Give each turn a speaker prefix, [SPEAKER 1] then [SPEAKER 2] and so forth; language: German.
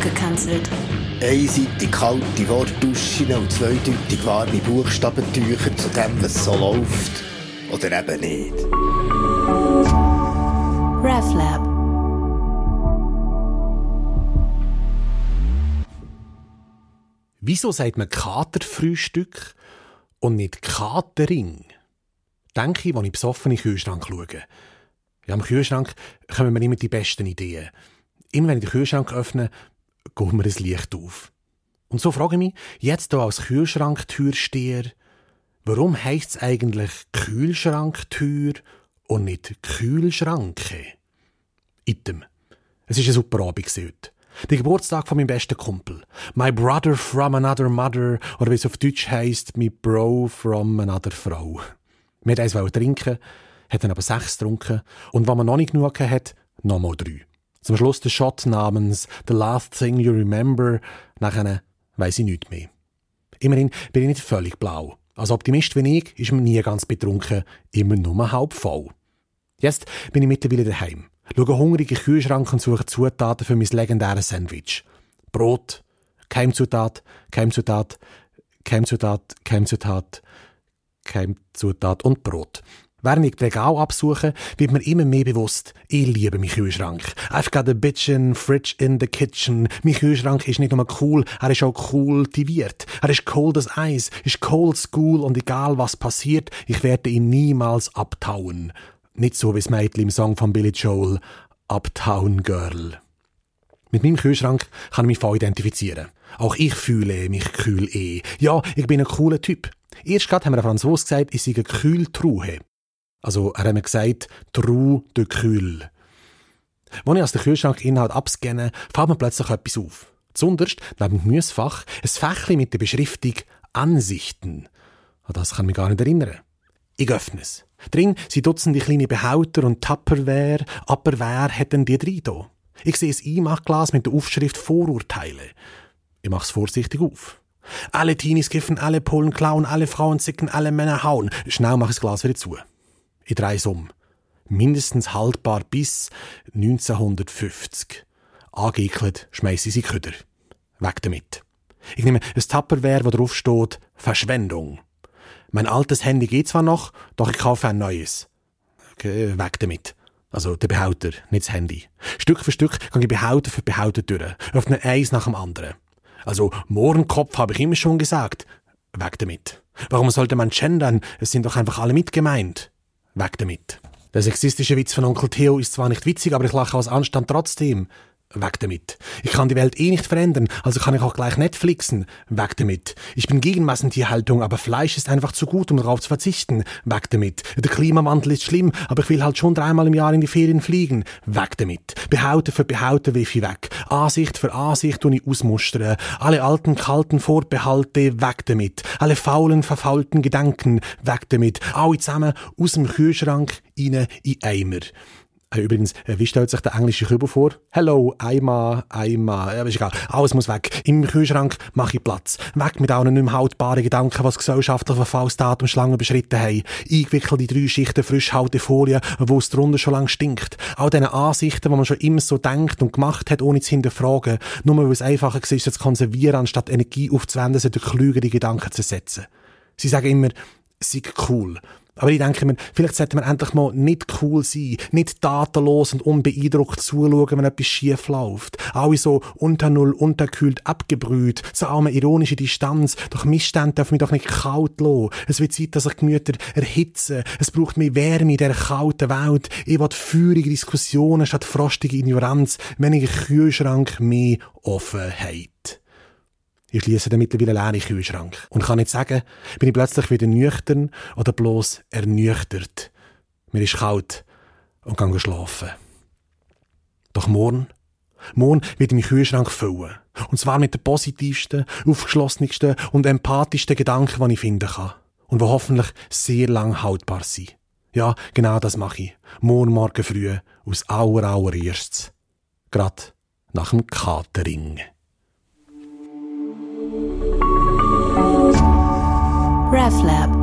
[SPEAKER 1] abgekanzelt.
[SPEAKER 2] Einseitig kalte Wortduschen und zweideutig warme Buchstabentücher zu dem, was so läuft. Oder eben nicht.
[SPEAKER 1] RefLab.
[SPEAKER 3] Wieso sagt man Katerfrühstück und nicht Katering? Denke ich, wenn ich besoffen in den Kühlschrank schaue. Ja, im Kühlschrank kommen mir immer die besten Ideen. Immer wenn ich den Kühlschrank öffne, geht mir das Licht auf. Und so frage ich mich, jetzt hier als Kühlschranktürsteher, warum heisst es eigentlich Kühlschranktür und nicht Kühlschranke? Item. Es ist ein super Abend heute. Der Geburtstag von meinem besten Kumpel. My brother from another mother, oder wie es auf Deutsch heisst, my bro from another Frau. Wir wollten eins trinken, hat dann aber sechs getrunken und wenn man noch nicht genug hat, nochmal drei. Zum Schluss der Shot namens The Last Thing You Remember, nachher weiss ich nichts mehr. Immerhin bin ich nicht völlig blau. Als Optimist wie ich ist man nie ganz betrunken, immer nur halb voll. Jetzt bin ich mittlerweile daheim. Schaue hungrig in den Kühlschrank und suche Zutaten für mein legendäres Sandwich. Brot, Keimzutat, Keimzutat, Keimzutat, Keimzutat, Keimzutat und Brot. Während ich die Regal absuche, wird mir immer mehr bewusst, ich liebe meinen Kühlschrank. I've got a bitchin' fridge in the kitchen. Mein Kühlschrank ist nicht nur cool, er ist auch kultiviert. Er ist cold as Eis, ist cold school und egal was passiert, ich werde ihn niemals abtauen. Nicht so wie das Mädchen im Song von Billy Joel, Uptown Girl. Mit meinem Kühlschrank kann ich mich voll identifizieren. Auch ich fühle mich kühl eh. Ja, ich bin ein cooler Typ. Erst gerade haben wir Franzosen gesagt, ich sei eine Kühltruhe. Also, er hat mir gesagt, True de Kühl. Als ich aus dem Kühlschrankinhalt abscanne, fällt mir plötzlich etwas auf. Zunderst, neben dem Gemüsefach, ein Fächli mit der Beschriftung Ansichten. An das kann ich mich gar nicht erinnern. Ich öffne es. Drin sind Dutzende kleine Behälter und Tupperware, hat denn die drei da? Ich sehe ein Einmachglas mit der Aufschrift Vorurteile. Ich mach's vorsichtig auf. Alle Teenies kiffen, alle Polen klauen, alle Frauen zicken, alle Männer hauen. Schnell mach ich das Glas wieder zu. Ich drehe es um. Mindestens haltbar bis 1950. Angeekelt schmeiße ich sie Köder. Weg damit. Ich nehme ein Tupperware, wo drauf steht Verschwendung. Mein altes Handy geht zwar noch, doch ich kaufe ein neues. Okay, weg damit. Also der Behälter, nicht das Handy. Stück für Stück gehe ich Behälter für Behälter durch. Öffne eins nach dem anderen. Also Mohrenkopf habe ich immer schon gesagt. Weg damit. Warum sollte man gendern? Es sind doch einfach alle mitgemeint. Weg damit. Der sexistische Witz von Onkel Theo ist zwar nicht witzig, aber ich lache aus Anstand trotzdem. Weg damit. Ich kann die Welt eh nicht verändern, also kann ich auch gleich Netflixen. Weg damit. Ich bin gegen Massentierhaltung, aber Fleisch ist einfach zu gut, um darauf zu verzichten. Weg damit. Der Klimawandel ist schlimm, aber ich will halt schon dreimal im Jahr in die Ferien fliegen. Weg damit. Behaute für Behaute wirf ich weg. Ansicht für Ansicht und ich ausmustern. Alle alten, kalten Vorbehalte, weg damit. Alle faulen, verfaulten Gedanken, weg damit. Alle zusammen aus dem Kühlschrank, rein in Eimer. Äh, übrigens, äh, wie stellt sich der englische Kübel vor? Hello, einmal, einmal, ja, ist egal. Alles muss weg. Im Kühlschrank mache ich Platz. Weg mit allen nicht mehr haltbaren Gedanken, was gesellschaftliche Verfallsdatum schon beschritten haben. Eingewickelt in drei Schichten Frischhaltefolie, wo es drunter schon lange stinkt. All diese Ansichten, die man schon immer so denkt und gemacht hat, ohne zu hinterfragen. Nur weil es einfacher ist, zu konservieren, anstatt Energie aufzuwenden, sie durch klügere Gedanken zu setzen. Sie sagen immer, sei cool. Aber ich denke mir, vielleicht sollte man endlich mal nicht cool sein, nicht datenlos und unbeeindruckt zuschauen, wenn etwas schief läuft. Alle so unter Null, unterkühlt, abgebrüht, so eine ironische Distanz. Doch Missstände dürfen mich doch nicht kalt lassen. Es wird Zeit, dass sich Gemüter erhitzen. Es braucht mehr Wärme in dieser kalten Welt. Ich will feurige Diskussionen statt frostige Ignoranz, weniger Kühlschrank, mehr Offenheit. Ich schließe den mittlerweile leeren Kühlschrank und kann nicht sagen, bin ich plötzlich wieder nüchtern oder bloß ernüchtert. Mir ist kalt und gehe schlafen. Doch morgen, morgen wird mein Kühlschrank füllen. Und zwar mit den positivsten, aufgeschlossensten und empathischsten Gedanken, die ich finden kann. Und die hoffentlich sehr lang haltbar sind. Ja, genau das mache ich. Morgen, morgen früh, aus aller, allererstes. Grad nach dem Catering.
[SPEAKER 1] RefLab